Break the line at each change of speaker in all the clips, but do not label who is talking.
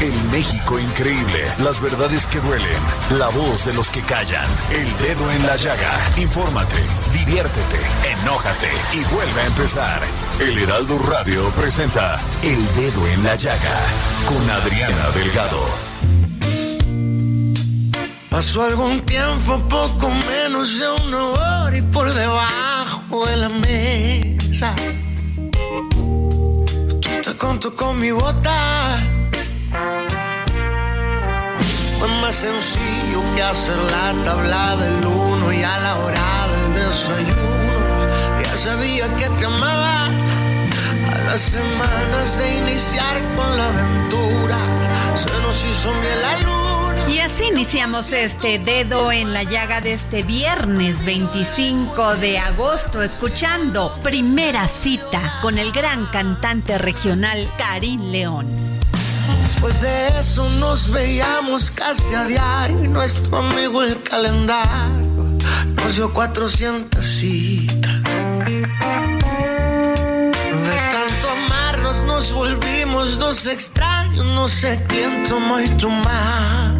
El México increíble. Las verdades que duelen. La voz de los que callan. El dedo en la llaga. Infórmate, diviértete, enójate y vuelve a empezar. El Heraldo Radio presenta El Dedo en la Llaga con Adriana Delgado.
Pasó algún tiempo, poco menos de una hora y por debajo de la mesa. Tú te conto con mi bota. Fue más sencillo que hacer la tabla del uno y a la hora del desayuno. Ya sabía que te amaba. A las semanas de iniciar con la aventura, se nos hizo miel la luna.
Y así iniciamos este dedo en la llaga de este viernes 25 de agosto, escuchando primera cita con el gran cantante regional Karim León.
Después de eso nos veíamos casi a diario y nuestro amigo el calendario nos dio 400 citas. De tanto amarnos nos volvimos dos extraños, no sé quién tomó y tomara.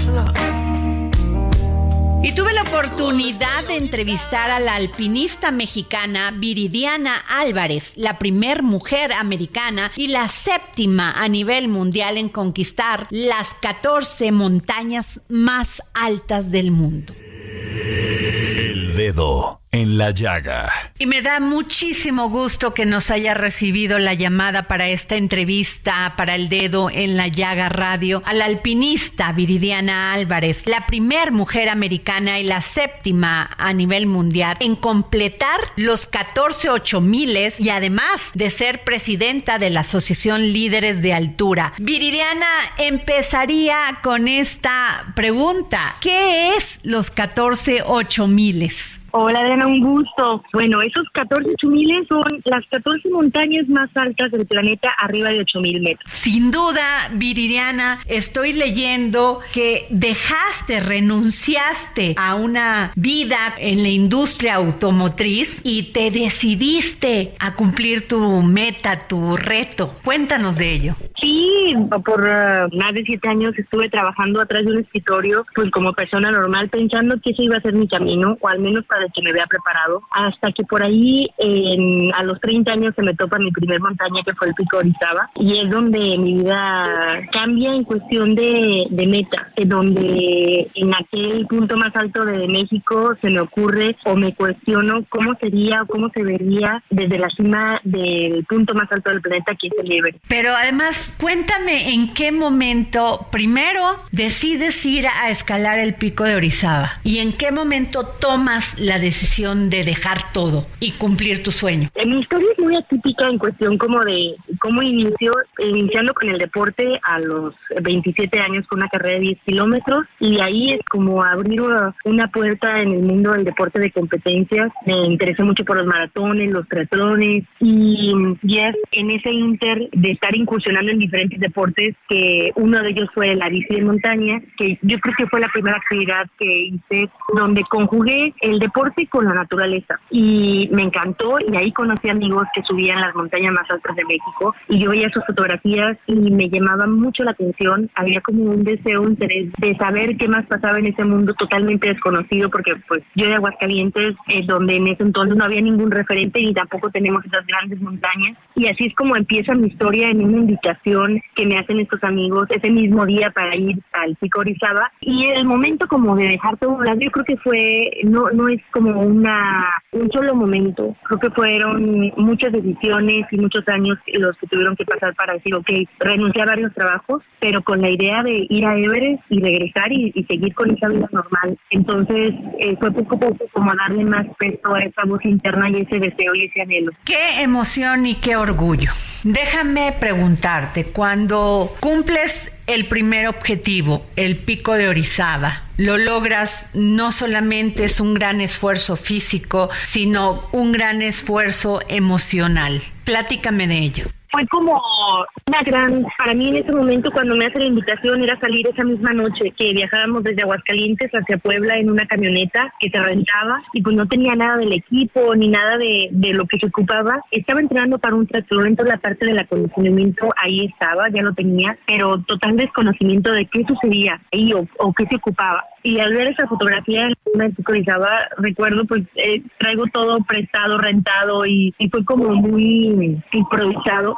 Y tuve la oportunidad de entrevistar a la alpinista mexicana Viridiana Álvarez, la primer mujer americana y la séptima a nivel mundial en conquistar las 14 montañas más altas del mundo.
El Dedo en la Llaga.
Y me da muchísimo gusto que nos haya recibido la llamada para esta entrevista para el dedo en la llaga radio a la alpinista Viridiana Álvarez, la primer mujer americana y la séptima a nivel mundial en completar los 14 ocho miles y además de ser presidenta de la Asociación Líderes de Altura. Viridiana empezaría con esta pregunta. ¿Qué es los 14 ocho miles?
Hola, Adriana, un gusto. Bueno, esos 14 miles son las 14 montañas más altas del planeta arriba de 8000 metros.
Sin duda, Viridiana, estoy leyendo que dejaste, renunciaste a una vida en la industria automotriz y te decidiste a cumplir tu meta, tu reto. Cuéntanos de ello.
Sí, por uh, más de siete años estuve trabajando atrás de un escritorio, pues como persona normal, pensando que ese iba a ser mi camino, o al menos para el que me había preparado, hasta que por ahí en- a los 30 años se me topa mi primer montaña, que fue el Pico Orizaba, y es donde mi vida cambia en cuestión de, de meta, en donde en aquel punto más alto de México se me ocurre o me cuestiono cómo sería o cómo se vería desde la cima del punto más alto del planeta, que es el Everest.
Pero además, cuéntame en qué momento primero decides ir a escalar el pico de Orizaba y en qué momento tomas la decisión de dejar todo y cumplir tu sueño.
Eh, Mi historia es muy atípica en cuestión como de cómo inició, iniciando con el deporte a los 27 años con una carrera de 10 kilómetros y ahí es como abrir una puerta en el mundo del deporte de competencias. Me interesé mucho por los maratones, los triatlones y, y es en ese inter de estar incursionando en diferentes deportes que uno de ellos fue la bici de montaña, que yo creo que fue la primera actividad que hice donde conjugué el deporte deporte con la naturaleza. Y me encantó y ahí conocí amigos que subían las montañas más altas de México y yo veía sus fotografías y me llamaba mucho la atención. Había como un deseo, un interés de saber qué más pasaba en ese mundo totalmente desconocido porque pues yo de Aguascalientes, eh, donde en ese entonces no había ningún referente ni tampoco tenemos esas grandes montañas. Y así es como empieza mi historia en una invitación que me hacen estos amigos ese mismo día para ir al Pico Orizaba. Y el momento como de dejar todo un lado, yo creo que fue, no, no es como una un solo momento, creo que fueron muchas decisiones y muchos años los que tuvieron que pasar para decir, ok, renuncié a varios trabajos, pero con la idea de ir a Everest y regresar y, seguir con esa vida normal. Entonces eh, fue poco a poco como darle más peso a esa voz interna y ese deseo y ese anhelo.
Qué emoción y qué orgullo. Déjame preguntarte, cuando cumples el primer objetivo, el pico de Orizaba, lo logras no solamente es un gran esfuerzo físico, sino un gran esfuerzo emocional. Platícame de ello
fue como una gran, para mí en ese momento cuando me hace la invitación era salir esa misma noche que viajábamos desde Aguascalientes hacia Puebla en una camioneta que se rentaba y pues no tenía nada del equipo ni nada de, de lo que se ocupaba. Estaba entrenando para un tractor, entonces la parte del acondicionamiento ahí estaba, ya lo tenía, pero total desconocimiento de qué sucedía ahí o, o qué se ocupaba. Y al ver esa fotografía me psicologizaba, recuerdo pues eh, traigo todo prestado, rentado y, y fue como muy improvisado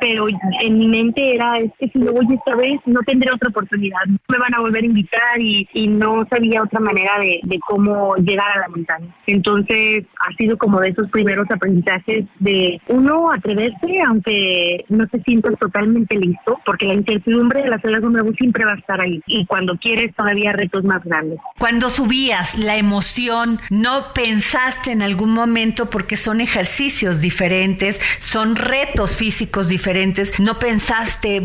pero en mi mente era, es que si no voy esta vez no tendré otra oportunidad, me van a volver a invitar y, y no sabía otra manera de, de, cómo llegar a la montaña. Entonces ha sido como de esos primeros aprendizajes de uno atreverse aunque no te sientas totalmente listo, porque la incertidumbre de las olas nuevo siempre va a estar ahí y cuando quieres todavía retos más grandes.
Cuando subías la emoción, ¿no pensaste en algún momento porque son ejercicios diferentes, son retos físicos diferentes? ¿No pensaste,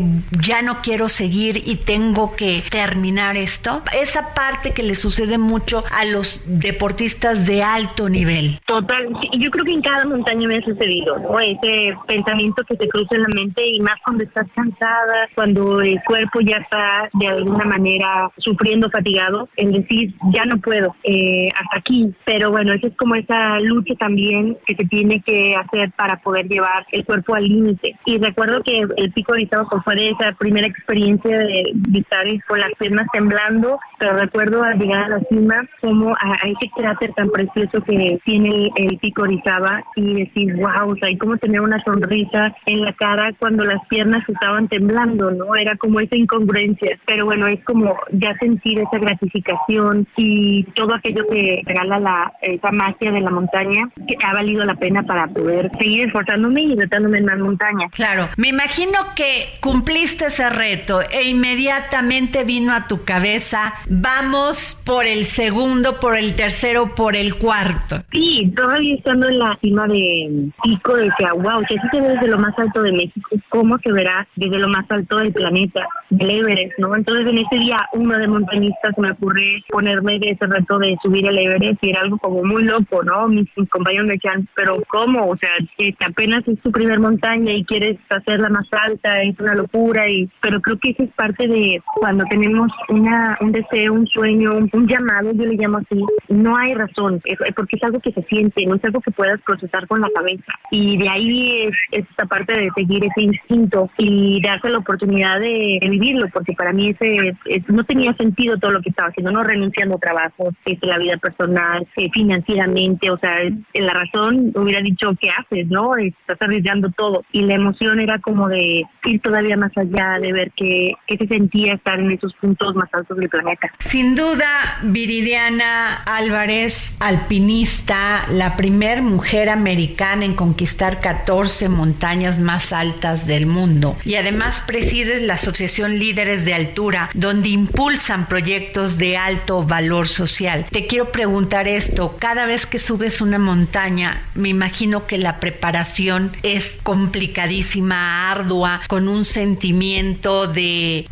ya no quiero seguir y tengo que terminar esto? Esa parte que le sucede mucho a los deportistas de alto nivel.
Total, yo creo que en cada montaña me ha sucedido, ¿no? Ese pensamiento que te cruza en la mente y más cuando estás cansada, cuando el cuerpo ya está de alguna manera sufriendo fatigado, el decir, ya no puedo, eh, hasta aquí. Pero bueno, esa es como esa lucha también que se tiene que hacer para poder llevar el cuerpo al límite. Y recuerdo que el pico Orizaba fue de esa primera experiencia de, estar con las piernas temblando, pero recuerdo al llegar a la cima como a, ese cráter tan precioso que tiene el, pico Orizaba y decir, wow, o sea, y cómo tener una sonrisa en la cara cuando las piernas estaban temblando, ¿no? Era como esa incongruencia, pero bueno, es como ya sentir esa gratificación y todo aquello que regala la, esa magia de la montaña, que ha valido la pena para poder seguir esforzándome y retándome en más montañas.
Claro, me imagino que cumpliste ese reto e inmediatamente vino a tu cabeza, vamos por el segundo, por el tercero, por el cuarto.
Sí, todavía estando en la cima de Pico, decía, wow, que así se ve desde lo más alto de México, ¿cómo se verá desde lo más alto del planeta, del Everest, ¿no? Entonces en ese día, uno de montañistas me ocurre ponerme de ese reto de subir el Everest y era algo como muy loco, ¿no? Mis, compañeros me decían, pero ¿cómo? O sea, que apenas es tu primer montaña y quieres hacerla más alta, es una locura, y pero creo que eso es parte de cuando tenemos una un deseo, un sueño, un, llamado, yo le llamo así, no hay razón, porque es algo que se siente, no es algo que puedas procesar con la cabeza. Y de ahí es, esta parte de seguir ese instinto y darse la oportunidad de, vivirlo, porque para mí ese no tenía sentido todo lo que estaba haciendo, no renunciando a trabajo, este, la vida personal, eh, financieramente, o sea, en la razón hubiera dicho, ¿qué haces? ¿No? Estás arriesgando todo. Y la emoción era como de ir todavía más allá, de ver qué, qué se sentía estar en esos puntos más altos del planeta.
Sin duda, Viridiana Álvarez, alpinista, la primer mujer americana en conquistar 14 montañas más altas del mundo. Y además presides la Asociación Líderes de Altura, donde impulsan proyectos de alto valor social. Te quiero preguntar esto, cada vez que subes una montaña, me imagino que la preparación es complicadísima forma ardua, con un sentimiento de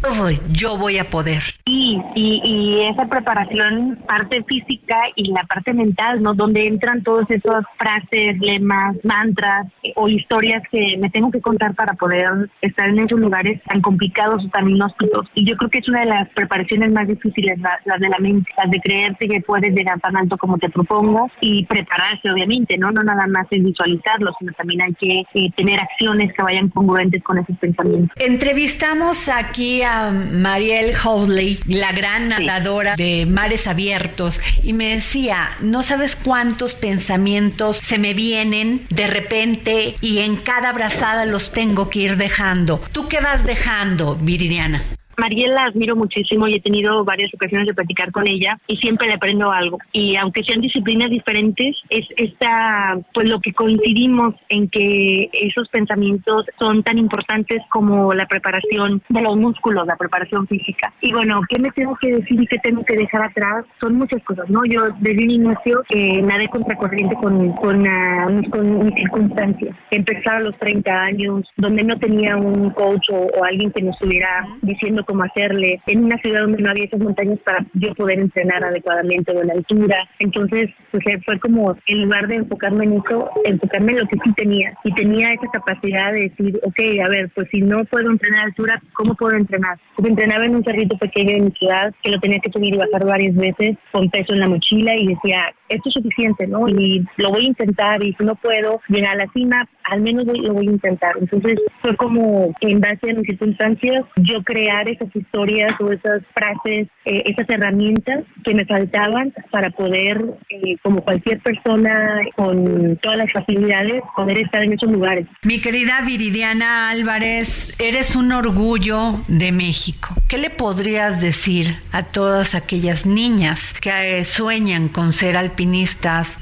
yo voy a poder.
Sí, y, y esa preparación, parte física y la parte mental, ¿no? Donde entran todas esas frases, lemas, mantras o historias que me tengo que contar para poder estar en esos lugares tan complicados o tan inhóspitos. Y yo creo que es una de las preparaciones más difíciles, las de la mente, las de creerte que puedes llegar tan alto como te propongas y prepararse, obviamente, ¿no? No nada más es visualizarlo, sino también hay que eh, tener acciones que vayan congruentes con esos pensamientos.
Entrevistamos aquí a Marielle Howley, la gran nadadora de mares abiertos, y me decía, no sabes cuántos pensamientos se me vienen de repente y en cada abrazada los tengo que ir dejando. ¿Tú qué vas dejando, Viridiana?
Mariela la admiro muchísimo y he tenido varias ocasiones de platicar con ella y siempre le aprendo algo. Y aunque sean disciplinas diferentes, es esta, pues lo que coincidimos en que esos pensamientos son tan importantes como la preparación de los músculos, la preparación física. Y bueno, ¿qué me tengo que decir y qué tengo que dejar atrás? Son muchas cosas, ¿no? Yo desde un inicio eh, nadé contracorriente con, con, uh, con mis circunstancias. Empecé a los 30 años, donde no tenía un coach o, o alguien que me estuviera diciendo cómo hacerle, en una ciudad donde no había esas montañas para yo poder entrenar adecuadamente o en altura. Entonces, pues eh, fue como, en lugar de enfocarme en eso, enfocarme en lo que sí tenía. Y tenía esa capacidad de decir, ok, a ver, pues si no puedo entrenar a altura, ¿cómo puedo entrenar? Porque entrenaba en un cerrito pequeño en mi ciudad, que lo tenía que subir y bajar varias veces con peso en la mochila y decía, esto es suficiente, ¿no? Y lo voy a intentar y si no puedo llegar a la cima, al menos lo voy a intentar. Entonces fue como en base a mis circunstancias yo crear esas historias o esas frases, eh, esas herramientas que me faltaban para poder, eh, como cualquier persona con todas las facilidades, poder estar en esos lugares.
Mi querida Viridiana Álvarez, eres un orgullo de México. ¿Qué le podrías decir a todas aquellas niñas que eh, sueñan con ser alpinistas?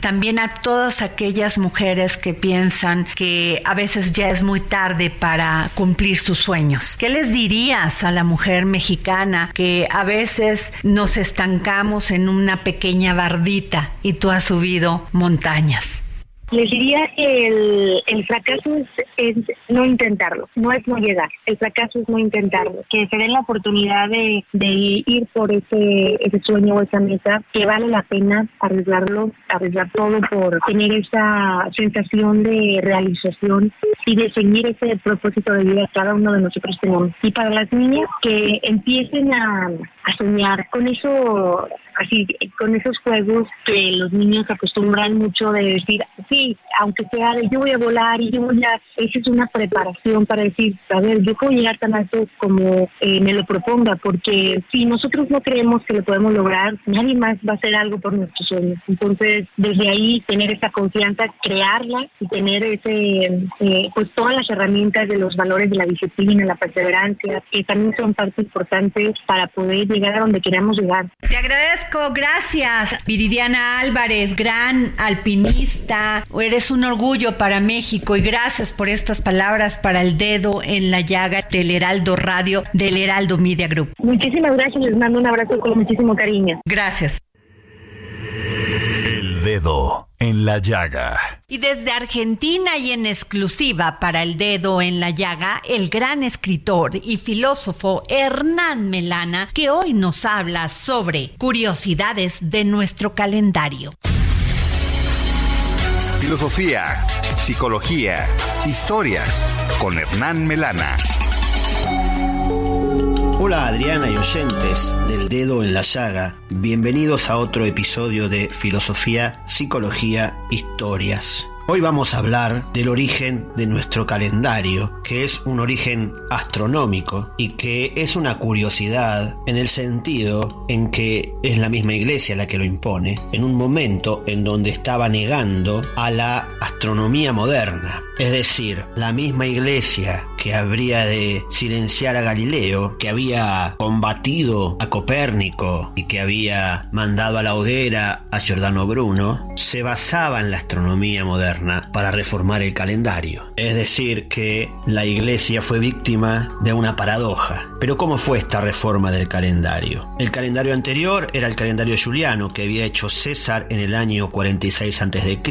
También a todas aquellas mujeres que piensan que a veces ya es muy tarde para cumplir sus sueños. ¿Qué les dirías a la mujer mexicana que a veces nos estancamos en una pequeña bardita y tú has subido montañas?
Les diría que el, fracaso es, no intentarlo, no es no llegar. El fracaso es no intentarlo. Que se den la oportunidad de, de ir por ese, ese sueño o esa meta, que vale la pena arriesgarlo, arriesgar todo por tener esa sensación de realización y de seguir ese propósito de vida que cada uno de nosotros tenemos. Y para las niñas que empiecen a, a soñar con eso así con esos juegos que los niños acostumbran mucho de decir, sí, aunque sea yo voy a volar y yo voy a, esa es una preparación para decir, a ver, yo puedo llegar tan alto como eh, me lo proponga, porque si nosotros no creemos que lo podemos lograr, nadie más va a hacer algo por nuestros sueños. Entonces, desde ahí, tener esa confianza, crearla y tener ese, eh, pues todas las herramientas de los valores de la disciplina, la perseverancia, que también son parte importante para poder llegar a donde queramos llegar.
Te agradezco gracias. Viridiana Álvarez, gran alpinista, eres un orgullo para México y gracias por estas palabras para el dedo en la llaga del Heraldo Radio, del Heraldo Media Group.
Muchísimas gracias, les mando un abrazo con muchísimo cariño.
Gracias.
El dedo en la llaga.
Y desde Argentina y en exclusiva para el dedo en la llaga, el gran escritor y filósofo Hernán Melana, que hoy nos habla sobre curiosidades de nuestro calendario.
Filosofía, psicología, historias con Hernán Melana.
Hola Adriana y oyentes del dedo en la llaga, bienvenidos a otro episodio de Filosofía, Psicología, Historias. Hoy vamos a hablar del origen de nuestro calendario, que es un origen astronómico y que es una curiosidad en el sentido en que es la misma iglesia la que lo impone, en un momento en donde estaba negando a la astronomía moderna. Es decir, la misma iglesia que habría de silenciar a Galileo, que había combatido a Copérnico y que había mandado a la hoguera a Giordano Bruno, se basaba en la astronomía moderna para reformar el calendario. Es decir, que la iglesia fue víctima de una paradoja. Pero ¿cómo fue esta reforma del calendario? El calendario anterior era el calendario juliano que había hecho César en el año 46 a.C.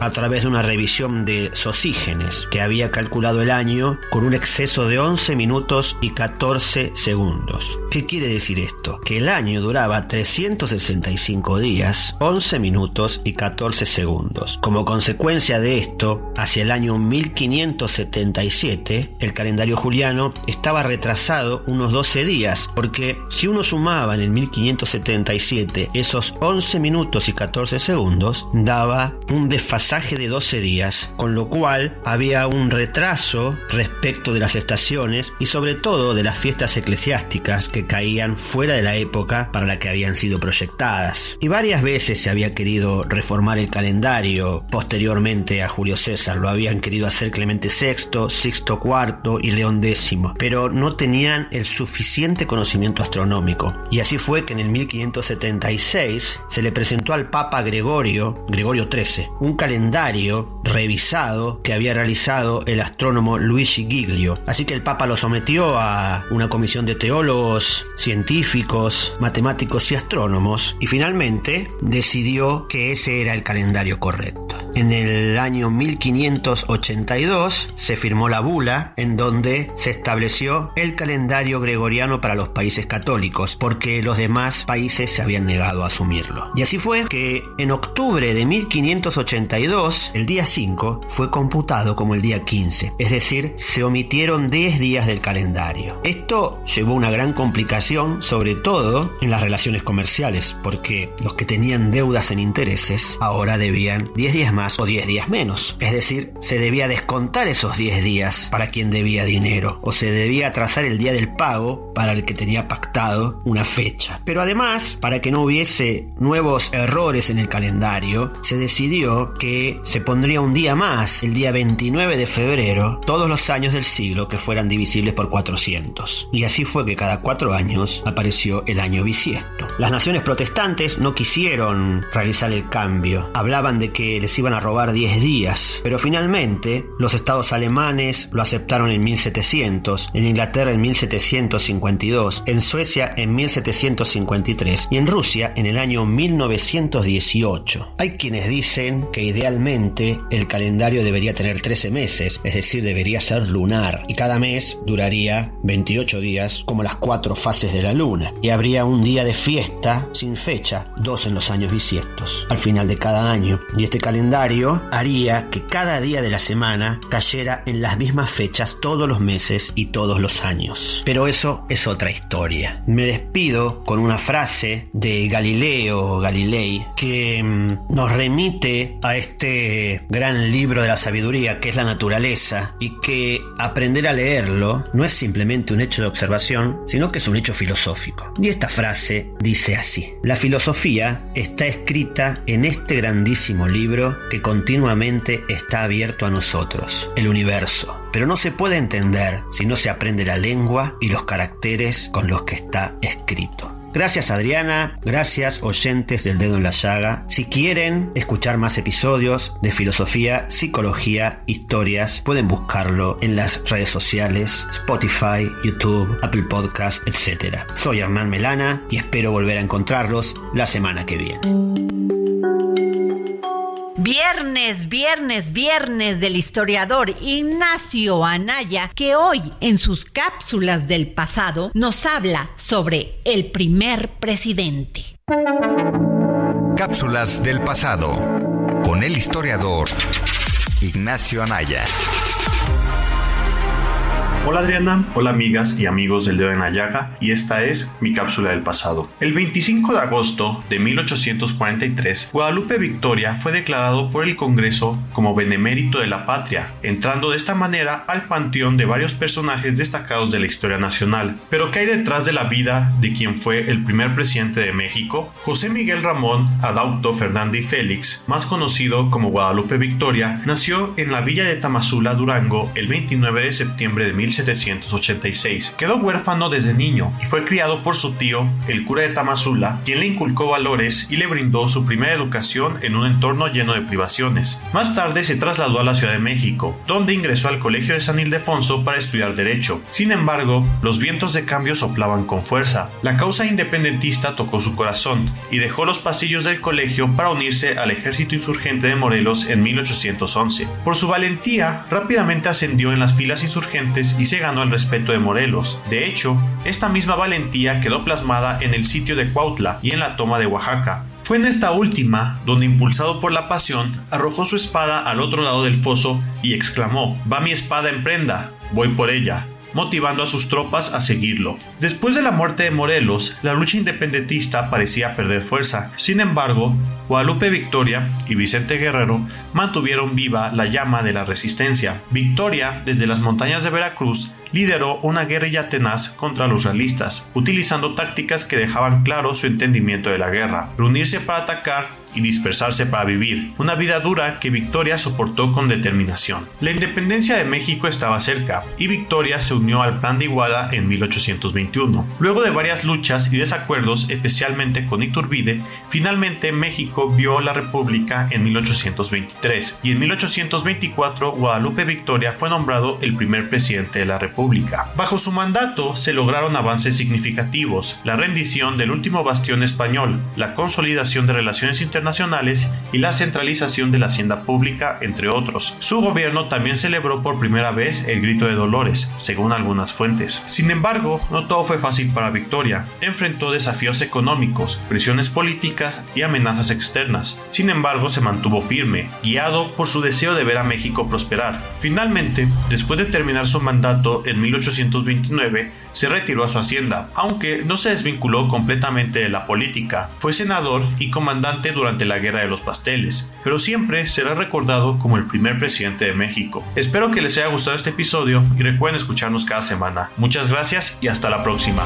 a través de una revisión de Sosígenes, que había calculado el año con un exceso de 11 minutos y 14 segundos. ¿Qué quiere decir esto? Que el año duraba 365 días, 11 minutos y 14 segundos. Como consecuencia de esto, hacia el año 1577, el calendario juliano estaba retrasado unos 12 días, porque si uno sumaba en el 1577 esos 11 minutos y 14 segundos, daba un desfasaje de 12 días, con lo cual había un retraso respecto de las estaciones y sobre todo de las fiestas eclesiásticas que caían fuera de la época para la que habían sido proyectadas. Y varias veces se había querido reformar el calendario posteriormente a Julio César, lo habían querido hacer Clemente VI, Sixto IV y León X, pero no tenían el suficiente conocimiento astronómico. Y así fue que en el 1576 se le presentó al Papa Gregorio, Gregorio XIII, un calendario revisado que había realizado el astrónomo Luigi Giglio. Así que el Papa lo sometió a una comisión de teólogos, científicos, matemáticos y astrónomos y finalmente decidió que ese era el calendario correcto. En el año 1582 se firmó la bula en donde se estableció el calendario gregoriano para los países católicos porque los demás países se habían negado a asumirlo. Y así fue que en octubre de 1582 el día 5 fue computado como el día 15, es decir, se omitieron 10 días del calendario. Esto llevó una gran complicación sobre todo en las relaciones comerciales porque los que tenían deudas en intereses ahora debían 10 días más o 10 días menos. Es decir, se debía descontar esos 10 días para quien debía dinero o se debía atrasar el día del pago para el que tenía pactado una fecha. Pero además, para que no hubiese nuevos errores en el calendario, se decidió que se pondría un día más, el día 29 de febrero, todos los años del siglo que fueran divisibles por 400. Y así fue que cada cuatro años apareció el año bisiesto. Las naciones protestantes no quisieron realizar el cambio. Hablaban de que les iban a robar 10 días, pero finalmente los estados alemanes lo aceptaron en 1700, en Inglaterra en 1752, en Suecia en 1753 y en Rusia en el año 1918. Hay quienes dicen que idealmente el calendario debería tener 13 meses, es decir, debería ser lunar, y cada mes duraría 28 días como las cuatro fases de la luna, y habría un día de fiesta sin fecha, dos en los años bisiestos, al final de cada año, y este calendario haría que cada día de la semana cayera en las mismas fechas todos los meses y todos los años. Pero eso es otra historia. Me despido con una frase de Galileo Galilei que mm, nos remite a este gran libro de la sabiduría que es la naturaleza y que aprender a leerlo no es simplemente un hecho de observación, sino que es un hecho filosófico. Y esta frase dice así, la filosofía está escrita en este grandísimo libro que continuamente está abierto a nosotros, el universo, pero no se puede entender si no se aprende la lengua y los caracteres con los que está escrito. Gracias Adriana, gracias oyentes del dedo en la llaga. Si quieren escuchar más episodios de filosofía, psicología, historias, pueden buscarlo en las redes sociales, Spotify, YouTube, Apple Podcast, etc. Soy Hernán Melana y espero volver a encontrarlos la semana que viene.
Viernes, viernes, viernes del historiador Ignacio Anaya, que hoy en sus cápsulas del pasado nos habla sobre el primer presidente.
Cápsulas del pasado con el historiador Ignacio Anaya.
Hola Adriana, hola amigas y amigos del Dedo de Nayaga y esta es mi cápsula del pasado. El 25 de agosto de 1843, Guadalupe Victoria fue declarado por el Congreso como benemérito de la patria, entrando de esta manera al panteón de varios personajes destacados de la historia nacional. Pero ¿qué hay detrás de la vida de quien fue el primer presidente de México? José Miguel Ramón Adauto Fernández Félix, más conocido como Guadalupe Victoria, nació en la villa de Tamazula, Durango, el 29 de septiembre de 17 1786. Quedó huérfano desde niño y fue criado por su tío, el cura de Tamazula, quien le inculcó valores y le brindó su primera educación en un entorno lleno de privaciones. Más tarde se trasladó a la Ciudad de México, donde ingresó al Colegio de San Ildefonso para estudiar Derecho. Sin embargo, los vientos de cambio soplaban con fuerza. La causa independentista tocó su corazón y dejó los pasillos del colegio para unirse al ejército insurgente de Morelos en 1811. Por su valentía, rápidamente ascendió en las filas insurgentes se ganó el respeto de Morelos. De hecho, esta misma valentía quedó plasmada en el sitio de Cuautla y en la toma de Oaxaca. Fue en esta última donde, impulsado por la pasión, arrojó su espada al otro lado del foso y exclamó, Va mi espada en prenda, voy por ella motivando a sus tropas a seguirlo. Después de la muerte de Morelos, la lucha independentista parecía perder fuerza. Sin embargo, Guadalupe Victoria y Vicente Guerrero mantuvieron viva la llama de la resistencia. Victoria, desde las montañas de Veracruz, lideró una guerrilla tenaz contra los realistas, utilizando tácticas que dejaban claro su entendimiento de la guerra, reunirse para atacar y dispersarse para vivir, una vida dura que Victoria soportó con determinación. La independencia de México estaba cerca y Victoria se unió al Plan de Iguala en 1821. Luego de varias luchas y desacuerdos, especialmente con Iturbide, finalmente México vio la República en 1823 y en 1824 Guadalupe Victoria fue nombrado el primer presidente de la República. Bajo su mandato se lograron avances significativos, la rendición del último bastión español, la consolidación de relaciones internacionales y la centralización de la hacienda pública, entre otros. Su gobierno también celebró por primera vez el grito de Dolores, según algunas fuentes. Sin embargo, no todo fue fácil para Victoria. Enfrentó desafíos económicos, presiones políticas y amenazas externas. Sin embargo, se mantuvo firme, guiado por su deseo de ver a México prosperar. Finalmente, después de terminar su mandato en 1829, se retiró a su hacienda, aunque no se desvinculó completamente de la política. Fue senador y comandante durante la Guerra de los Pasteles, pero siempre será recordado como el primer presidente de México. Espero que les haya gustado este episodio y recuerden escucharnos cada semana. Muchas gracias y hasta la próxima.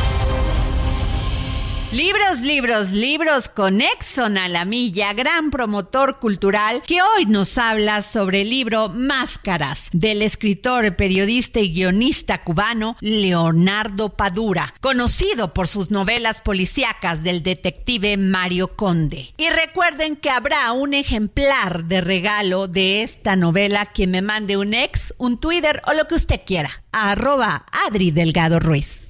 Libros, libros, libros con Exxon a la milla, gran promotor cultural, que hoy nos habla sobre el libro Máscaras del escritor, periodista y guionista cubano Leonardo Padura, conocido por sus novelas policíacas del detective Mario Conde. Y recuerden que habrá un ejemplar de regalo de esta novela quien me mande un ex, un Twitter o lo que usted quiera. Arroba Adri Delgado Ruiz.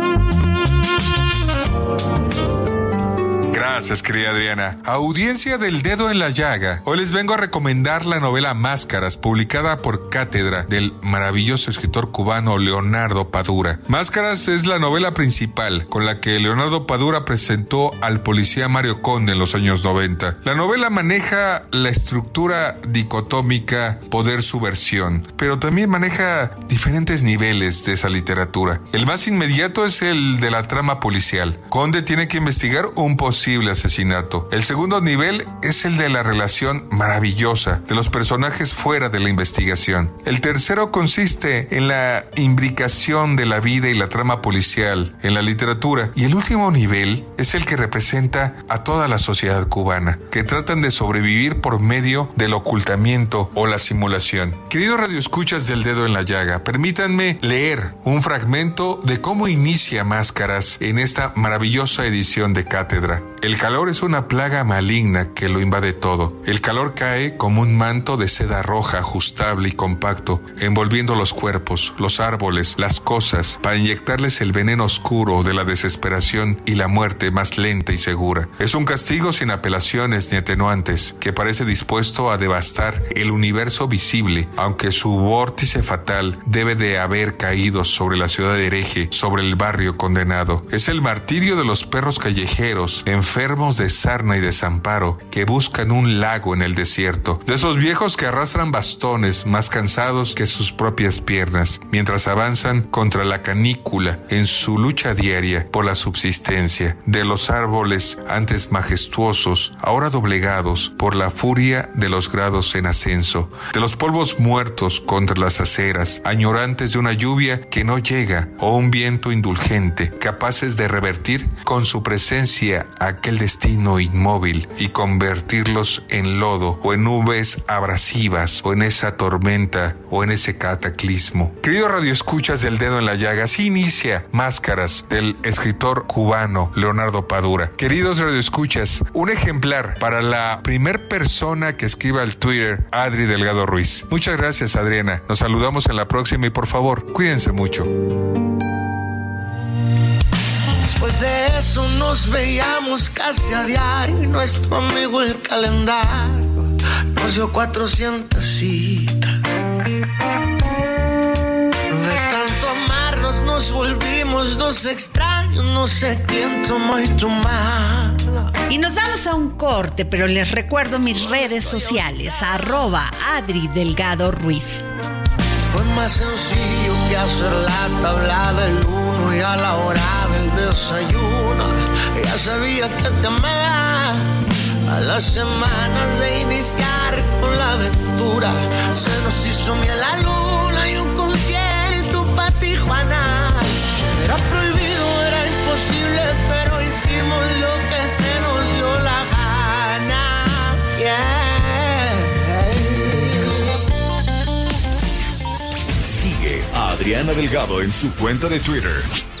Gracias, querida Adriana. Audiencia del dedo en la llaga. Hoy les vengo a recomendar la novela Máscaras, publicada por Cátedra del maravilloso escritor cubano Leonardo Padura. Máscaras es la novela principal con la que Leonardo Padura presentó al policía Mario Conde en los años 90. La novela maneja la estructura dicotómica poder-subversión, pero también maneja diferentes niveles de esa literatura. El más inmediato es el de la trama policial. Conde tiene que investigar un posible asesinato. El segundo nivel es el de la relación maravillosa de los personajes fuera de la investigación. El tercero consiste en la imbricación de la vida y la trama policial en la literatura. Y el último nivel es el que representa a toda la sociedad cubana, que tratan de sobrevivir por medio del ocultamiento o la simulación. Queridos radioescuchas del dedo en la llaga, permítanme leer un fragmento de cómo inicia Máscaras en esta maravillosa edición de Cátedra. El calor es una plaga maligna que lo invade todo. El calor cae como un manto de seda roja ajustable y compacto, envolviendo los cuerpos, los árboles, las cosas, para inyectarles el veneno oscuro de la desesperación y la muerte más lenta y segura. Es un castigo sin apelaciones ni atenuantes, que parece dispuesto a devastar el universo visible, aunque su vórtice fatal debe de haber caído sobre la ciudad de hereje, sobre el barrio condenado. Es el martirio de los perros callejeros, enfermos de sarna y desamparo que buscan un lago en el desierto, de esos viejos que arrastran bastones más cansados que sus propias piernas, mientras avanzan contra la canícula en su lucha diaria por la subsistencia, de los árboles antes majestuosos, ahora doblegados por la furia de los grados en ascenso, de los polvos muertos contra las aceras, añorantes de una lluvia que no llega o un viento indulgente, capaces de revertir con su presencia aquel destino inmóvil y convertirlos en lodo o en nubes abrasivas o en esa tormenta o en ese cataclismo. Querido Radio Escuchas del Dedo en la Llaga, así inicia Máscaras del escritor cubano Leonardo Padura. Queridos Radio Escuchas, un ejemplar para la primer persona que escriba al Twitter, Adri Delgado Ruiz. Muchas gracias, Adriana. Nos saludamos en la próxima y por favor, cuídense mucho.
Después de eso nos veíamos casi a diario. Nuestro amigo el calendario nos dio 400 citas. De tanto amarnos nos volvimos dos extraños. No sé quién tomó y.
Y nos vamos a un corte, pero les recuerdo mis redes sociales, arroba Adri Delgado Ruiz.
Fue más sencillo que hacer la tabla del uno y a la hora del desayuno. Ya sabía que te amaba. A las semanas de iniciar con la aventura, se nos hizo miel la luna y un concierto para Tijuana. Era prohibido, era imposible, pero hicimos lo que se nos dio la gana.
Sigue a Adriana Delgado en su cuenta de Twitter.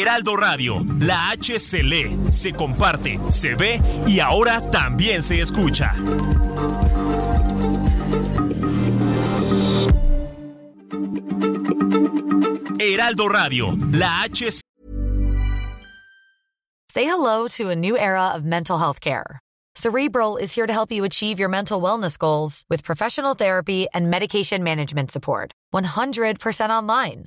Heraldo Radio, la H se lee, se comparte, se ve y ahora también se escucha. Heraldo Radio, la H.
Say hello to a new era of mental health care. Cerebral is here to help you achieve your mental wellness goals with professional therapy and medication management support. 100% online.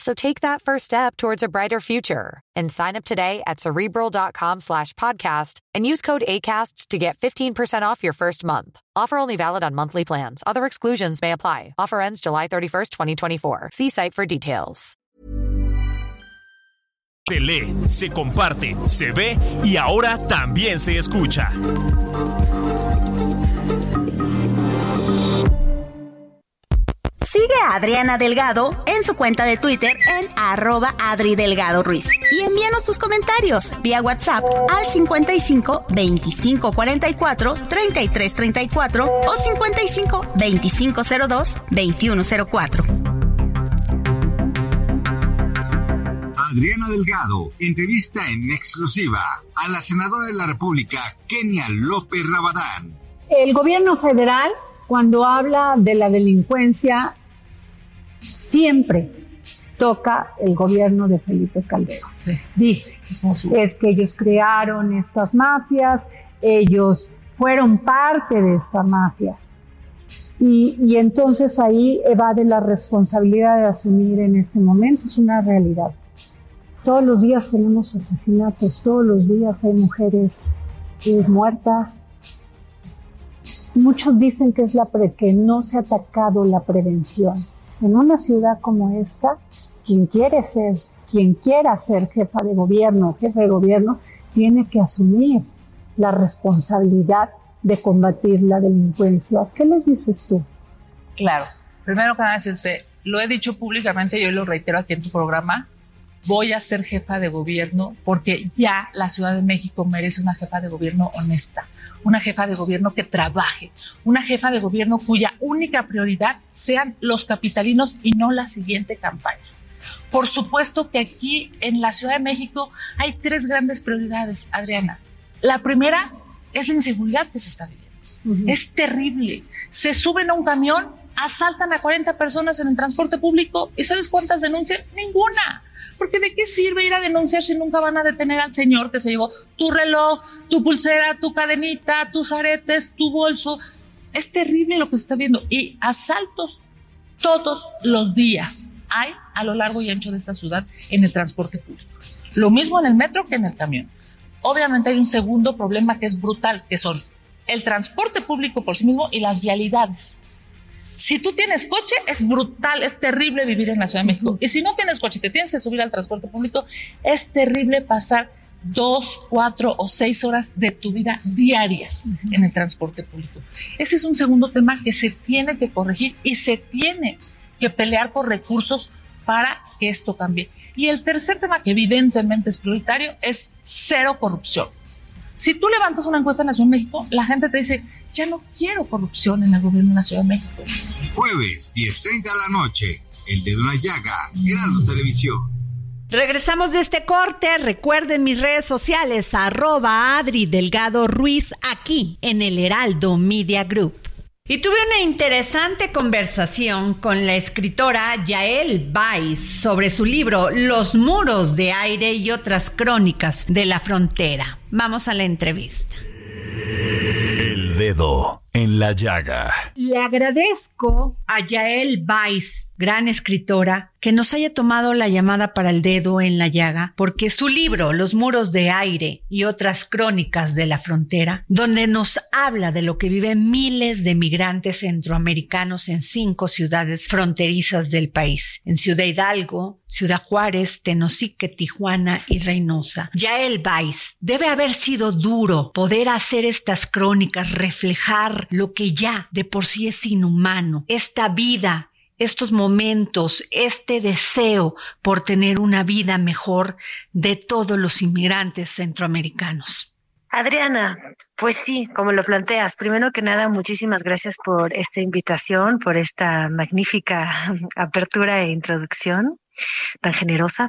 So take that first step towards a brighter future and sign up today at cerebral.com slash podcast and use code ACAST to get 15% off your first month. Offer only valid on monthly plans. Other exclusions may apply. Offer ends July 31st, 2024. See site for details.
Se lee, se comparte, se ve y ahora también se escucha.
Sigue a Adriana Delgado en su cuenta de Twitter en arroba Adri Delgado Ruiz. Y envíanos tus comentarios vía WhatsApp al 55 25 44 33 34 o 55 25 02 21 04.
Adriana Delgado entrevista en exclusiva a la senadora de la República, Kenia López Rabadán.
El gobierno federal, cuando habla de la delincuencia, siempre toca el gobierno de Felipe Calderón. Dice, es que ellos crearon estas mafias, ellos fueron parte de estas mafias. Y, y, entonces ahí evade la responsabilidad de asumir en este momento, es una realidad. Todos los días tenemos asesinatos, todos los días hay mujeres eh, muertas. Muchos dicen que es la pre que no se ha atacado la prevención. En una ciudad como esta, quien quiere ser, quien quiera ser jefa de gobierno, jefe de gobierno, tiene que asumir la responsabilidad de combatir la delincuencia. ¿Qué les dices tú?
Claro, primero que nada decirte, lo he dicho públicamente y hoy lo reitero aquí en tu programa, voy a ser jefa de gobierno porque ya la Ciudad de México merece una jefa de gobierno honesta, una jefa de gobierno que trabaje, una jefa de gobierno cuya única prioridad sean los capitalinos y no la siguiente campaña. Por supuesto que aquí en la Ciudad de México hay tres grandes prioridades, Adriana. La primera, es la inseguridad que se está viviendo. Es terrible. Se suben a un camión, asaltan a 40 personas en el transporte público y ¿sabes cuántas denuncian? Ninguna. Porque ¿de qué sirve ir a denunciar si nunca van a detener al señor que se llevó tu reloj, tu pulsera, tu cadenita, tus aretes, tu bolso? Es terrible lo que se está viendo. Y asaltos todos los días hay a lo largo y ancho de esta ciudad en el transporte público. Lo mismo en el metro que en el camión. Obviamente hay un segundo problema que es brutal, que son el transporte público por sí mismo y las vialidades. Si tú tienes coche, es brutal, es terrible vivir en la Ciudad de México. Y si no tienes coche y te tienes que subir al transporte público, es terrible pasar dos, cuatro o seis horas de tu vida diarias en el transporte público. Ese es un segundo tema que se tiene que corregir y se tiene que pelear por recursos para que esto cambie. Y el tercer tema que evidentemente es prioritario es cero corrupción. Si tú levantas una encuesta en la Ciudad de México, la gente te dice, ya no quiero corrupción en el gobierno de la Ciudad de México.
Jueves, 10.30 de la noche, El de una llaga, Grano Televisión.
Regresamos de este corte. Recuerden mis redes sociales, arroba Adri Delgado Ruiz, aquí en el Heraldo Media Group. Y tuve una interesante conversación con la escritora Yael Weiss sobre su libro Los muros de aire y otras crónicas de la frontera. Vamos a la entrevista.
El dedo en la llaga.
Le agradezco a Yael Weiss, gran escritora, que nos haya tomado la llamada para el dedo en la llaga, porque su libro, Los muros de aire y otras crónicas de la frontera, donde nos habla de lo que viven miles de migrantes centroamericanos en cinco ciudades fronterizas del país, en Ciudad Hidalgo, Ciudad Juárez, Tenosique, Tijuana y Reynosa. Yael Weiss, debe haber sido duro poder hacer estas crónicas, reflejar lo que ya de por sí es inhumano, esta vida, estos momentos, este deseo por tener una vida mejor de todos los inmigrantes centroamericanos.
Adriana, pues sí, como lo planteas, primero que nada, muchísimas gracias por esta invitación, por esta magnífica apertura e introducción tan generosa.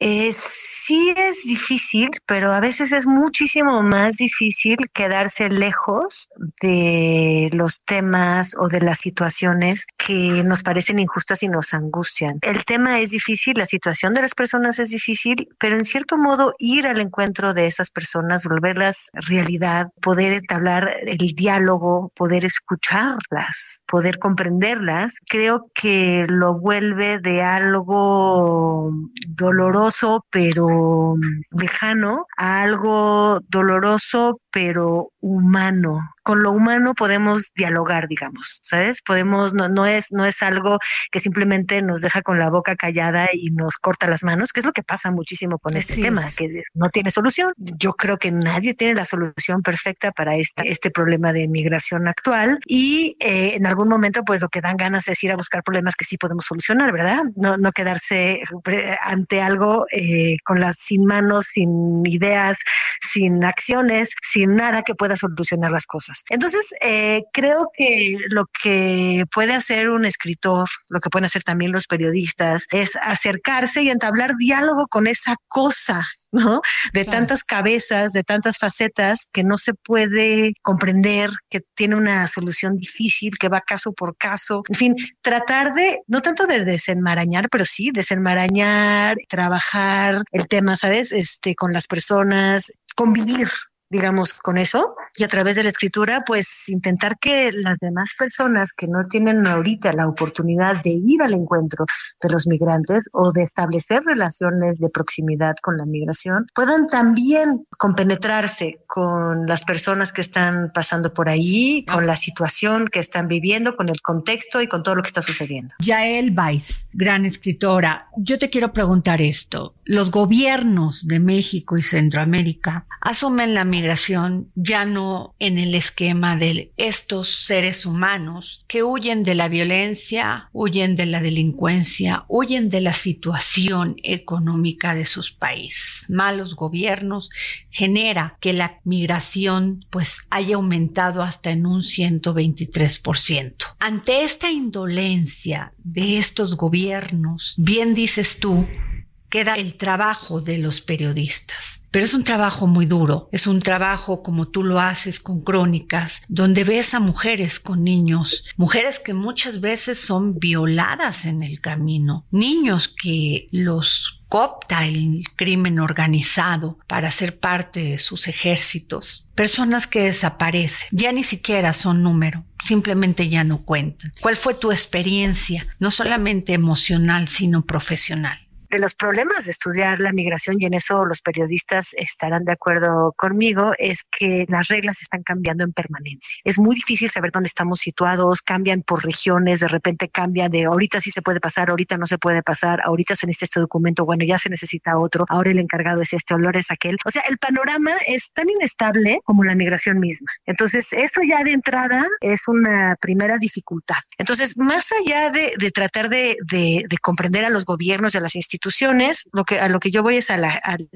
Eh, sí es difícil, pero a veces es muchísimo más difícil quedarse lejos de los temas o de las situaciones que nos parecen injustas y nos angustian. El tema es difícil, la situación de las personas es difícil, pero en cierto modo ir al encuentro de esas personas, volverlas realidad, poder entablar el diálogo, poder escucharlas, poder comprenderlas, creo que lo vuelve de algo doloroso pero lejano a algo doloroso pero humano con lo humano podemos dialogar, digamos, ¿sabes? Podemos, no, no, es, no es algo que simplemente nos deja con la boca callada y nos corta las manos, que es lo que pasa muchísimo con este tema, que no tiene solución. Yo creo que nadie tiene la solución perfecta para este, este problema de migración actual y eh, en algún momento pues lo que dan ganas es ir a buscar problemas que sí podemos solucionar, ¿verdad? No, no quedarse ante algo eh, con las sin manos, sin ideas, sin acciones, sin nada que pueda solucionar las cosas. Entonces, eh, creo que lo que puede hacer un escritor, lo que pueden hacer también los periodistas, es acercarse y entablar diálogo con esa cosa ¿no? De tantas cabezas, de tantas facetas que no se puede comprender, que tiene una solución difícil, que va caso por caso. En fin, tratar de, no tanto de desenmarañar, pero sí desenmarañar, trabajar el tema, ¿sabes? Este, con las personas, convivir, digamos, con eso y a través de la escritura, pues intentar que las demás personas que no tienen ahorita la oportunidad de ir al encuentro de los migrantes o de establecer relaciones de proximidad con la migración, puedan también compenetrarse con las personas que están pasando por ahí, con la situación que están viviendo, con el contexto y con todo lo que está sucediendo.
Yael Weiss, gran escritora, yo te quiero preguntar esto. Los gobiernos de México y Centroamérica asumen la migración ya no en el esquema de estos seres humanos que huyen de la violencia, huyen de la delincuencia, huyen de la situación económica de sus países. Malos gobiernos genera que la migración pues haya aumentado hasta en un 123%. Ante esta indolencia de estos gobiernos, bien dices tú, queda el trabajo de los periodistas. Pero es un trabajo muy duro, es un trabajo como tú lo haces con crónicas, donde ves a mujeres con niños, mujeres que muchas veces son violadas en el camino, niños que los coopta el crimen organizado para ser parte de sus ejércitos, personas que desaparecen, ya ni siquiera son número, simplemente ya no cuentan. ¿Cuál fue tu experiencia, no solamente emocional, sino profesional?
De los problemas de estudiar la migración, y en eso los periodistas estarán de acuerdo conmigo, es que las reglas están cambiando en permanencia. Es muy difícil saber dónde estamos situados, cambian por regiones, de repente cambia de ahorita sí se puede pasar, ahorita no se puede pasar, ahorita se necesita este documento, bueno, ya se necesita otro, ahora el encargado es este, olor es aquel. O sea, el panorama es tan inestable como la migración misma. Entonces, eso ya de entrada es una primera dificultad. Entonces, más allá de, tratar de, de, de comprender a los gobiernos y a las instituciones, instituciones, lo que, a lo que yo voy es a,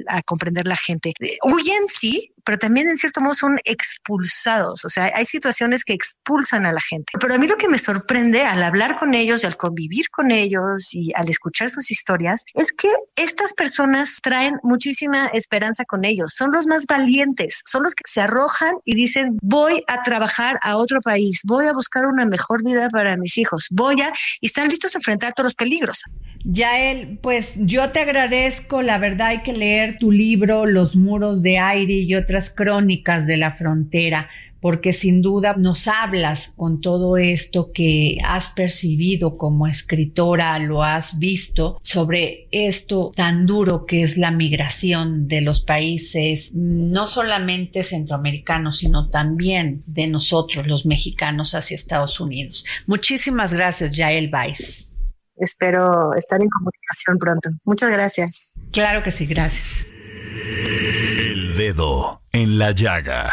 a, comprender la gente. Huyen, sí, pero también en cierto modo son expulsados. O sea, hay situaciones que expulsan a la gente. Pero a mí lo que me sorprende al hablar con ellos al convivir con ellos y al escuchar sus historias es que estas personas traen muchísima esperanza con ellos. Son los más valientes, son los que se arrojan y dicen, voy a trabajar a otro país, voy a buscar una mejor vida para mis hijos, voy a, y están listos a enfrentar todos los peligros.
Ya él, pues yo te agradezco, la verdad hay que leer tu libro, Los muros de aire y crónicas de la frontera, porque sin duda nos hablas con todo esto que has percibido como escritora, lo has visto sobre esto tan duro que es la migración de los países, no solamente centroamericanos, sino también de nosotros, los mexicanos, hacia Estados Unidos. Muchísimas gracias, Yael Weiss.
Espero estar en comunicación pronto. Muchas gracias.
Claro que sí, gracias.
En la llaga.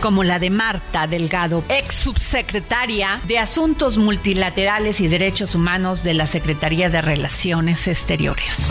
como la de Marta Delgado, ex subsecretaria de Asuntos Multilaterales y Derechos Humanos de la Secretaría de Relaciones Exteriores.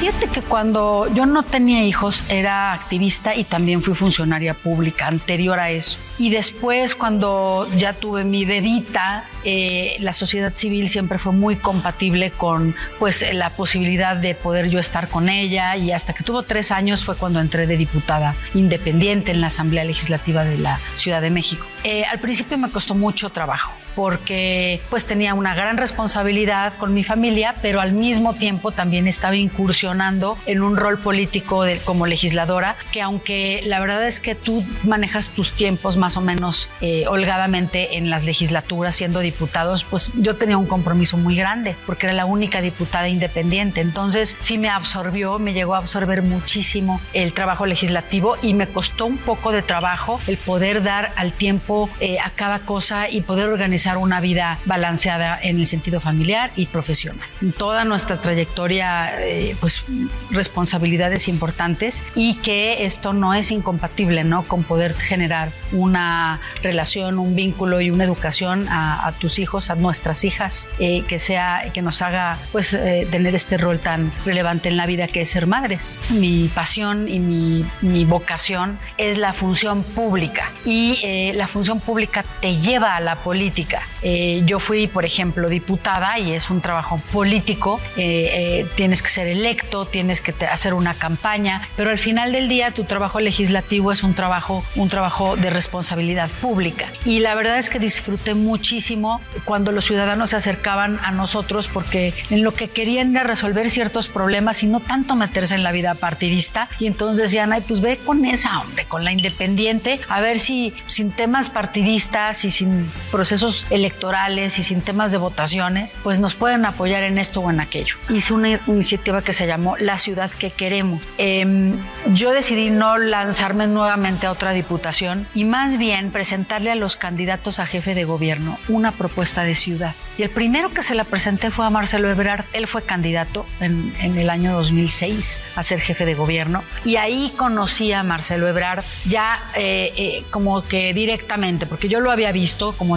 Fíjate que cuando yo no tenía hijos era activista y también fui funcionaria pública anterior a eso. Y después cuando ya tuve mi bebita, eh, la sociedad civil siempre fue muy compatible con pues la posibilidad de poder yo estar con ella y hasta que tuvo tres años fue cuando entré de diputada independiente en la Asamblea Legislativa de la Ciudad de México. Eh, al principio me costó mucho trabajo porque pues tenía una gran responsabilidad con mi familia, pero al mismo tiempo también estaba incursionando en un rol político de, como legisladora, que aunque la verdad es que tú manejas tus tiempos más o menos eh, holgadamente en las legislaturas siendo diputados, pues yo tenía un compromiso muy grande porque era la única diputada independiente. Entonces sí me absorbió, me llegó a absorber muchísimo el trabajo legislativo y me costó un poco de trabajo el poder dar al tiempo eh, a cada cosa y poder organizar una vida balanceada en el sentido familiar y profesional. En toda nuestra trayectoria, eh, pues responsabilidades importantes y que esto no es incompatible, ¿no? Con poder generar una relación, un vínculo y una educación a, tus hijos, a nuestras hijas, eh, que sea, que nos haga, pues, eh, tener este rol tan relevante en la vida que es ser madres. Mi pasión y mi, mi vocación es la función pública y la función pública te lleva a la política eh, yo fui, por ejemplo, diputada y es un trabajo político. Eh, eh, tienes que ser electo, tienes que hacer una campaña, pero al final del día tu trabajo legislativo es un trabajo, un trabajo de responsabilidad pública. Y la verdad es que disfruté muchísimo cuando los ciudadanos se acercaban a nosotros porque en lo que querían era resolver ciertos problemas y no tanto meterse en la vida partidista. Y entonces decían, ay, pues ve con esa, hombre, con la independiente, a ver si sin temas partidistas y sin procesos electorales y sin temas de votaciones, pues nos pueden apoyar en esto o en aquello. Hice una iniciativa que se llamó La ciudad que queremos. Em, yo decidí no lanzarme nuevamente a otra diputación y más bien presentarle a los candidatos a jefe de gobierno una propuesta de ciudad. Y el primero que se la presenté fue a Marcelo Ebrard. Él fue candidato en, el año 2006 a ser jefe de gobierno y ahí conocí a Marcelo Ebrard ya eh, eh, como que directamente, porque yo lo había visto como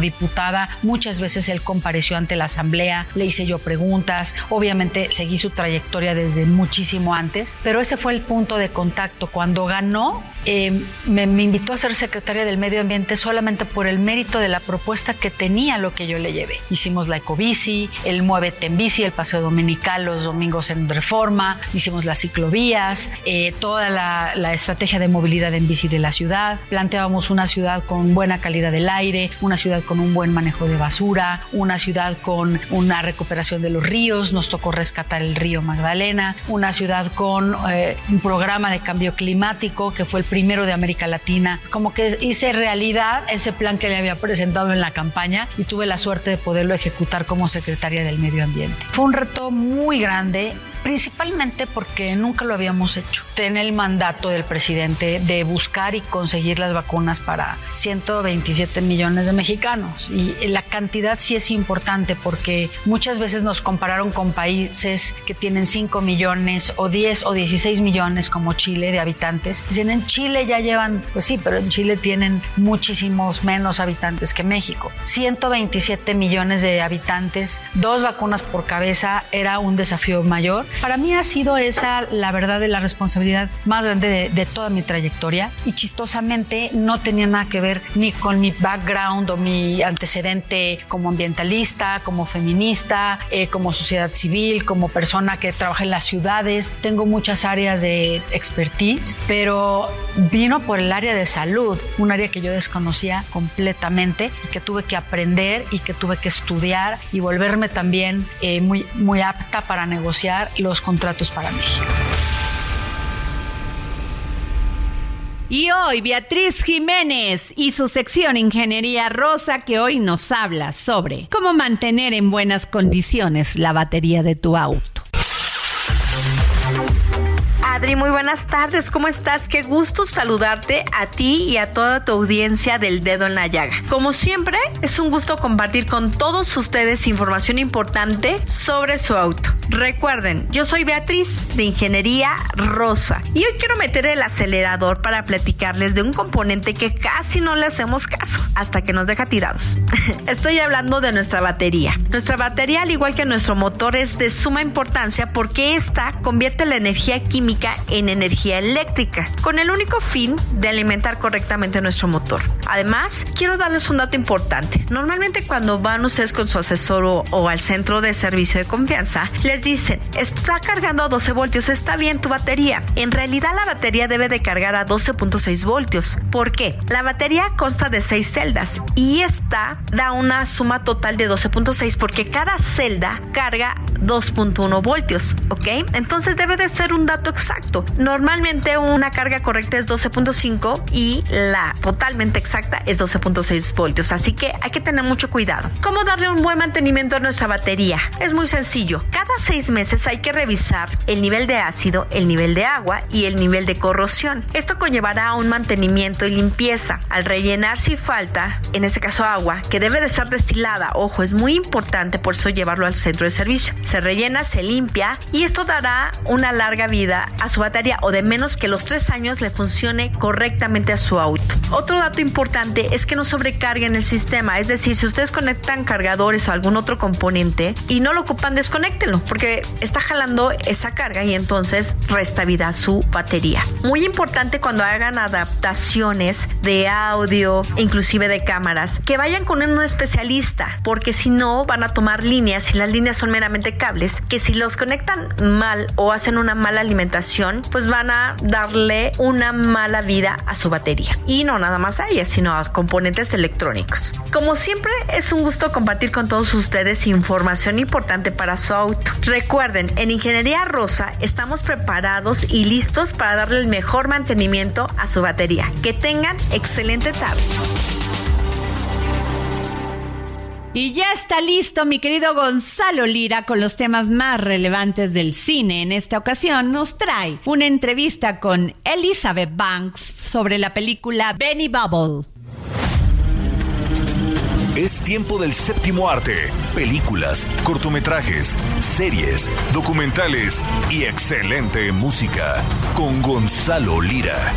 muchas veces él compareció ante la asamblea, le hice yo preguntas, obviamente seguí su trayectoria desde muchísimo antes, pero ese fue el punto de contacto. Cuando ganó, eh, me, me, invitó a ser secretaria del medio ambiente solamente por el mérito de la propuesta que tenía lo que yo le llevé. Hicimos la ecobici, el Muévete en bici, el paseo dominical los domingos en reforma, hicimos las ciclovías, eh, toda la, la estrategia de movilidad en bici de la ciudad, planteábamos una ciudad con buena calidad del aire, una ciudad con un buen manejo de basura, una ciudad con una recuperación de los ríos, nos tocó rescatar el río Magdalena, una ciudad con eh, un programa de cambio climático que fue el primero de América Latina, como que hice realidad ese plan que le había presentado en la campaña y tuve la suerte de poderlo ejecutar como secretaria del medio ambiente. Fue un reto muy grande principalmente porque nunca lo habíamos hecho. Tener el mandato del presidente de buscar y conseguir las vacunas para 127 millones de mexicanos. Y la cantidad sí es importante porque muchas veces nos compararon con países que tienen 5 millones o 10 o 16 millones como Chile de habitantes. Dicen, en Chile ya llevan, pues sí, pero en Chile tienen muchísimos menos habitantes que México. 127 millones de habitantes, dos vacunas por cabeza era un desafío mayor para mí ha sido esa la verdad de la responsabilidad más grande de, de, toda mi trayectoria y chistosamente no tenía nada que ver ni con mi background o mi antecedente como ambientalista, como feminista, eh, como sociedad civil, como persona que trabaja en las ciudades. Tengo muchas áreas de expertise, pero vino por el área de salud, un área que yo desconocía completamente y que tuve que aprender y que tuve que estudiar y volverme también eh, muy, muy apta para negociar los contratos para México.
Y hoy Beatriz Jiménez y su sección Ingeniería Rosa que hoy nos habla sobre cómo mantener en buenas condiciones la batería de tu auto.
Adri, muy buenas tardes. ¿Cómo estás? Qué gusto saludarte a ti y a toda tu audiencia del dedo en la llaga. Como siempre, es un gusto compartir con todos ustedes información importante sobre su auto. Recuerden, yo soy Beatriz de Ingeniería Rosa y hoy quiero meter el acelerador para platicarles de un componente que casi no le hacemos caso hasta que nos deja tirados. Estoy hablando de nuestra batería. Nuestra batería, al igual que nuestro motor, es de suma importancia porque esta convierte la energía química en energía eléctrica, con el único fin de alimentar correctamente nuestro motor. Además, quiero darles un dato importante. Normalmente cuando van ustedes con su asesor o, al centro de servicio de confianza, les dicen, está cargando a 12 voltios, está bien tu batería. En realidad la batería debe de cargar a 12.6 voltios. ¿Por qué? La batería consta de 6 celdas y esta da una suma total de 12.6 porque cada celda carga 2.1 voltios, ¿ok? Entonces debe de ser un dato exacto exacto. Normalmente una carga correcta es 12.5 y la totalmente exacta es 12.6 voltios, así que hay que tener mucho cuidado. ¿Cómo darle un buen mantenimiento a nuestra batería? Es muy sencillo. Cada seis meses hay que revisar el nivel de ácido, el nivel de agua y el nivel de corrosión. Esto conllevará a un mantenimiento y limpieza. Al rellenar si falta, en este caso agua, que debe de ser destilada, ojo, es muy importante por eso llevarlo al centro de servicio. Se rellena, se limpia y esto dará una larga vida a su batería o de menos que los tres años le funcione correctamente a su auto. Otro dato importante es que no sobrecarguen el sistema, es decir, si ustedes conectan cargadores o algún otro componente y no lo ocupan, desconéctenlo porque está jalando esa carga y entonces resta vida a su batería. Muy importante cuando hagan adaptaciones de audio, inclusive de cámaras, que vayan con un especialista porque si no van a tomar líneas y las líneas son meramente cables que si los conectan mal o hacen una mala alimentación pues van a darle una mala vida a su batería. Y no nada más a ella, sino a componentes electrónicos. Como siempre, es un gusto compartir con todos ustedes información importante para su auto. Recuerden, en Ingeniería Rosa estamos preparados y listos para darle el mejor mantenimiento a su batería. Que tengan excelente tarde.
Y ya está listo mi querido Gonzalo Lira con los temas más relevantes del cine. En esta ocasión nos trae una entrevista con Elizabeth Banks sobre la película Benny Bubble.
Es tiempo del séptimo arte. Películas, cortometrajes, series, documentales y excelente música. Con Gonzalo Lira.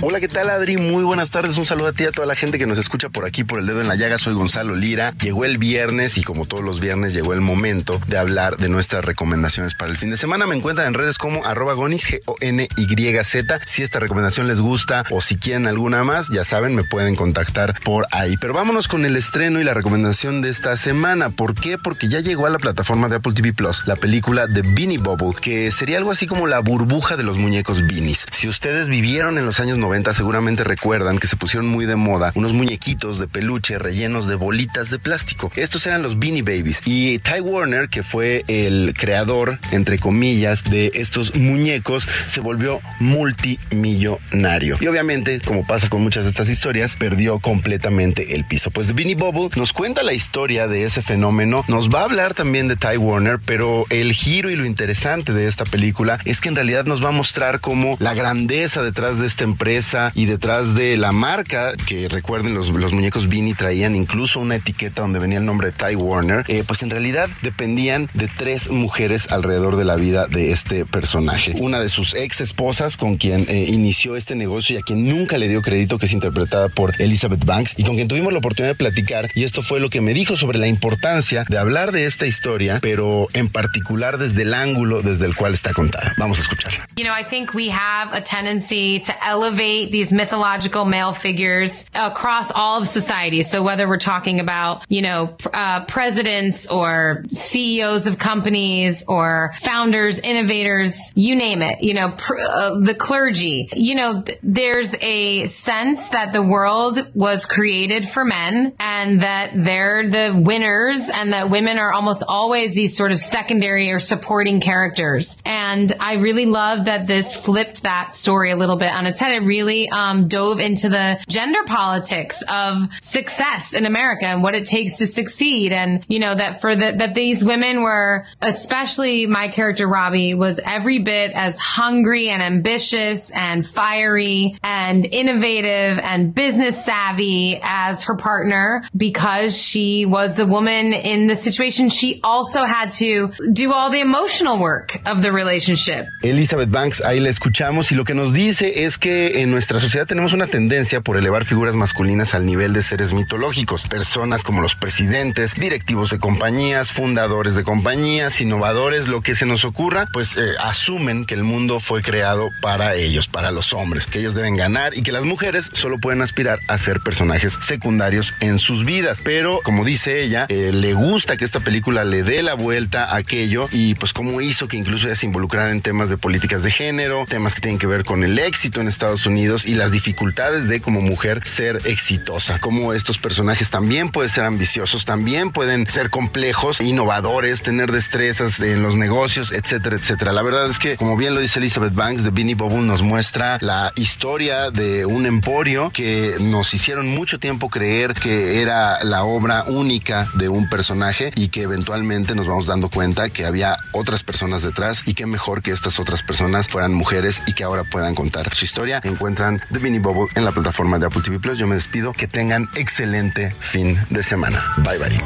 Hola, ¿qué tal Adri? Muy buenas tardes. Un saludo a ti y a toda la gente que nos escucha por aquí por el dedo en la llaga. Soy Gonzalo Lira. Llegó el viernes y como todos los viernes llegó el momento de hablar de nuestras recomendaciones para el fin de semana. Me encuentran en redes como arroba gonis, G-O-N-Y-Z. Si esta recomendación les gusta o si quieren alguna más, ya saben, me pueden contactar por ahí. Pero vámonos con el estreno y la recomendación de esta semana. ¿Por qué? Porque ya llegó a la plataforma de Apple TV Plus la película de Beanie Bubble, que sería algo así como la burbuja de los muñecos Beanies. Si ustedes vivieron en los años 90, seguramente recuerdan que se pusieron muy de moda unos muñequitos de peluche rellenos de bolitas de plástico. Estos eran los Beanie Babies. Y Ty Warner, que fue el creador, entre comillas, de estos muñecos, se volvió multimillonario. Y obviamente, como pasa con muchas de estas historias, perdió completamente el piso. Pues The Beanie Bubble nos cuenta la historia de ese fenómeno, nos va a hablar también de Ty Warner, pero el giro y lo interesante de esta película es que en realidad nos va a mostrar como la grandeza detrás de esta empresa y detrás de la marca, que recuerden los, los muñecos Beanie traían incluso una etiqueta donde venía el nombre de Ty Warner, eh, pues en realidad dependían de tres mujeres alrededor de la vida de este personaje. Una de sus ex esposas con quien eh, inició este negocio y a quien nunca le dio crédito, que es interpretada por Elizabeth Banks y con quien tuvimos la oportunidad de platicar y esto fue lo que me dijo sobre la importancia de hablar de esta historia, pero en particular desde el ángulo desde el cual está contada. Vamos a escucharla.
You know, I think we have a tendency to elevate these mythological male figures across all of society. So whether we're talking about, you know, uh, presidents or CEOs of companies or founders, innovators, you name it, you know, pr- uh, the clergy, you know, th- there's a sense that the world was created for men and that they're the winners and that women are almost always these sort of secondary or supporting characters. And I really love that this flipped that story a little bit on its head. It really um, dove into the gender politics of success in America and what it takes to succeed. And, you know, that for the, that these women were, especially my character Robbie was every bit as hungry and ambitious and fiery and innovative and business savvy as her partner because she was the woman in the situation. She also had to do all the emotional work of the relationship.
Elizabeth Banks, ahí la escuchamos y lo que nos dice es que en nuestra sociedad tenemos una tendencia por elevar figuras masculinas al nivel de seres mitológicos, personas como los presidentes, directivos de compañías, fundadores de compañías, innovadores, lo que se nos ocurra, pues eh, asumen que el mundo fue creado para ellos, para los hombres, que ellos deben ganar y que las mujeres solo pueden aspirar a ser personajes secundarios en sus vidas. Pero, como dice ella, eh, le gusta que esta película le dé la vuelta a aquello y pues cómo hizo que incluso ella se involucrara en temas de políticas de género, temas que tienen que ver con el éxito en Estados Unidos y las dificultades de como mujer ser exitosa, como estos personajes también pueden ser ambiciosos, también pueden ser complejos, innovadores, tener destrezas en los negocios, etcétera, etcétera. La verdad es que, como bien lo dice Elizabeth Banks, de Beanie Bubble nos muestra la historia de un emporio que nos hicieron mucho tiempo creer que era la obra única de un personaje y que eventualmente nos vamos dando cuenta que había otras personas detrás y que mejor que estas otras personas fueran mujeres y que ahora puedan contar su historia. Encuentran The Beanie Bubble en la plataforma de Apple TV Plus. Yo me despido. Que tengan excelente fin de semana. Bye bye.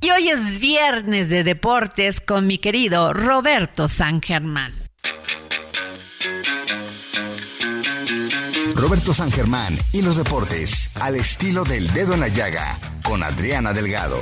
Y hoy es viernes de deportes con mi querido Roberto San Germán.
Roberto San Germán y los deportes al estilo del dedo en la llaga con Adriana Delgado.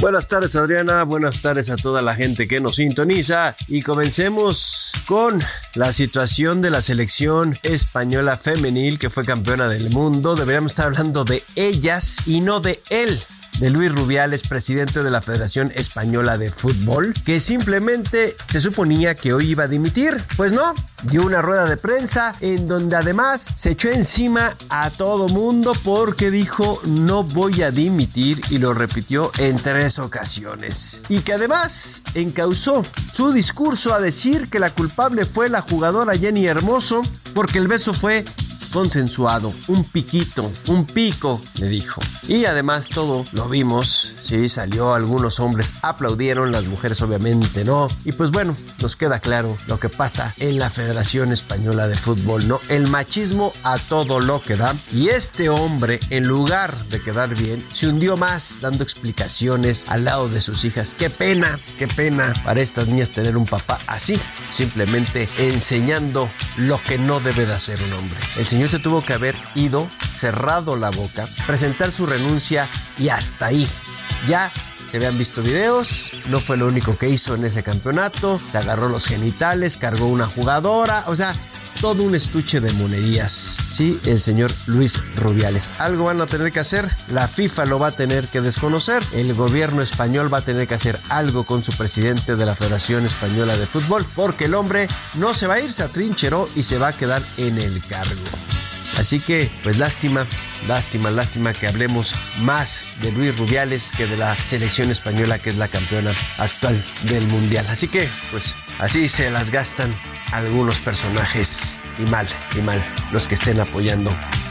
Buenas tardes Adriana, buenas tardes a toda la gente que nos sintoniza y comencemos con la situación de la selección española femenil que fue campeona del mundo. Deberíamos estar hablando de ellas y no de él. De Luis Rubiales, presidente de la Federación Española de Fútbol, que simplemente se suponía que hoy iba a dimitir. Pues no, dio una rueda de prensa en donde además se echó encima a todo mundo porque dijo no voy a dimitir y lo repitió en tres ocasiones. Y que además encausó su discurso a decir que la culpable fue la jugadora Jenny Hermoso porque el beso fue consensuado, un piquito, un pico, le dijo. Y además todo lo vimos, sí, salió, algunos hombres aplaudieron, las mujeres obviamente no. Y pues bueno, nos queda claro lo que pasa en la Federación Española de Fútbol, ¿no? El machismo a todo lo que da. Y este hombre, en lugar de quedar bien, se hundió más dando explicaciones al lado de sus hijas. Qué pena, qué pena para estas niñas tener un papá así, simplemente enseñando lo que no debe de hacer un hombre. El señor se tuvo que haber ido, cerrado la boca, presentar su renuncia y hasta ahí. Ya se habían visto videos, no fue lo único que hizo en ese campeonato, se agarró los genitales, cargó una jugadora, o sea, todo un estuche de monerías. Sí, el señor Luis Rubiales. Algo van a tener que hacer, la FIFA lo va a tener que desconocer, el gobierno español va a tener que hacer algo con su presidente de la Federación Española de Fútbol, porque el hombre no se va a ir, se atrincheró y se va a quedar en el cargo. Así que, pues lástima, lástima, lástima que hablemos más de Luis Rubiales que de la selección española que es la campeona actual del Mundial. Así que, pues así se las gastan algunos personajes y mal, y mal los que estén apoyando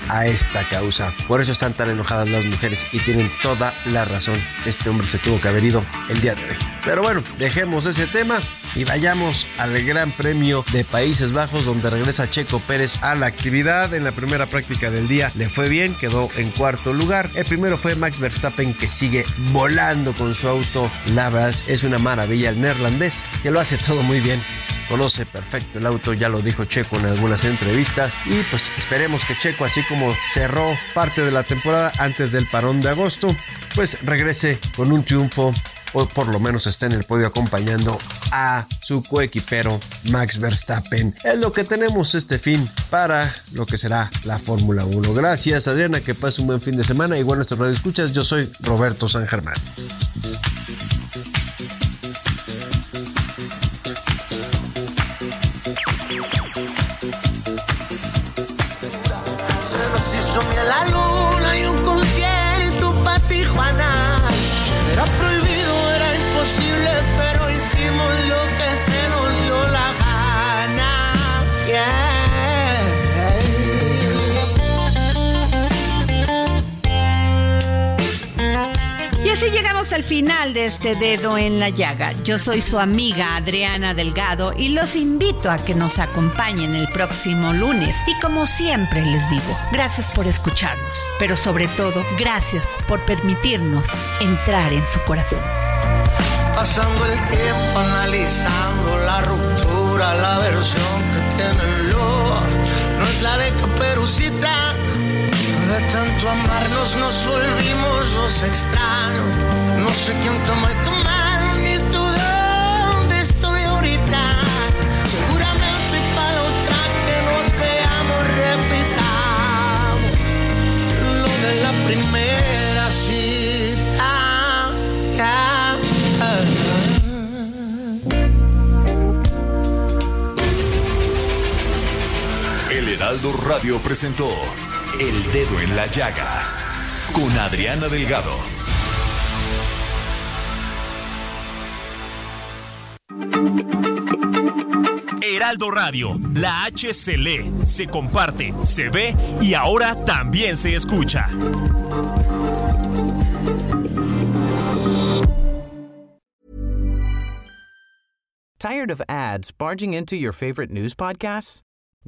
a esta causa. Por eso están tan enojadas las mujeres y tienen toda la razón. Este hombre se tuvo que haber ido el día de hoy. Pero bueno, dejemos ese tema y vayamos al Gran Premio de Países Bajos donde regresa Checo Pérez a la actividad. En la primera práctica del día le fue bien, quedó en cuarto lugar. El primero fue Max Verstappen que sigue volando con su auto. La verdad es una maravilla el neerlandés que lo hace todo muy bien conoce perfecto el auto, ya lo dijo Checo en algunas entrevistas y pues esperemos que Checo así como cerró parte de la temporada antes del parón de agosto, pues regrese con un triunfo o por lo menos esté en el podio acompañando a su coequipero Max Verstappen. Es lo que tenemos este fin para lo que será la Fórmula 1. Gracias Adriana, que pase un buen fin de semana. Igual nuestros escuchas, yo soy Roberto San Germán.
Llegamos al final de este dedo en la llaga. Yo soy su amiga Adriana Delgado y los invito a que nos acompañen el próximo lunes. Y como siempre les digo, gracias por escucharnos, pero sobre todo, gracias por permitirnos entrar en su corazón.
Pasando el tiempo analizando la ruptura, la versión que tiene el lobo, no es la de Caperucita. Tanto amarnos nos volvimos los extraños. No sé quién tomó tu mano ni tú dónde estoy ahorita. Seguramente para la otra que nos veamos repitamos lo de la primera cita.
El Heraldo Radio presentó El Dedo en la Llaga con Adriana Delgado.
Heraldo Radio, la H se lee, se comparte, se ve y ahora también se escucha.
Tired of ads barging into your favorite news podcasts?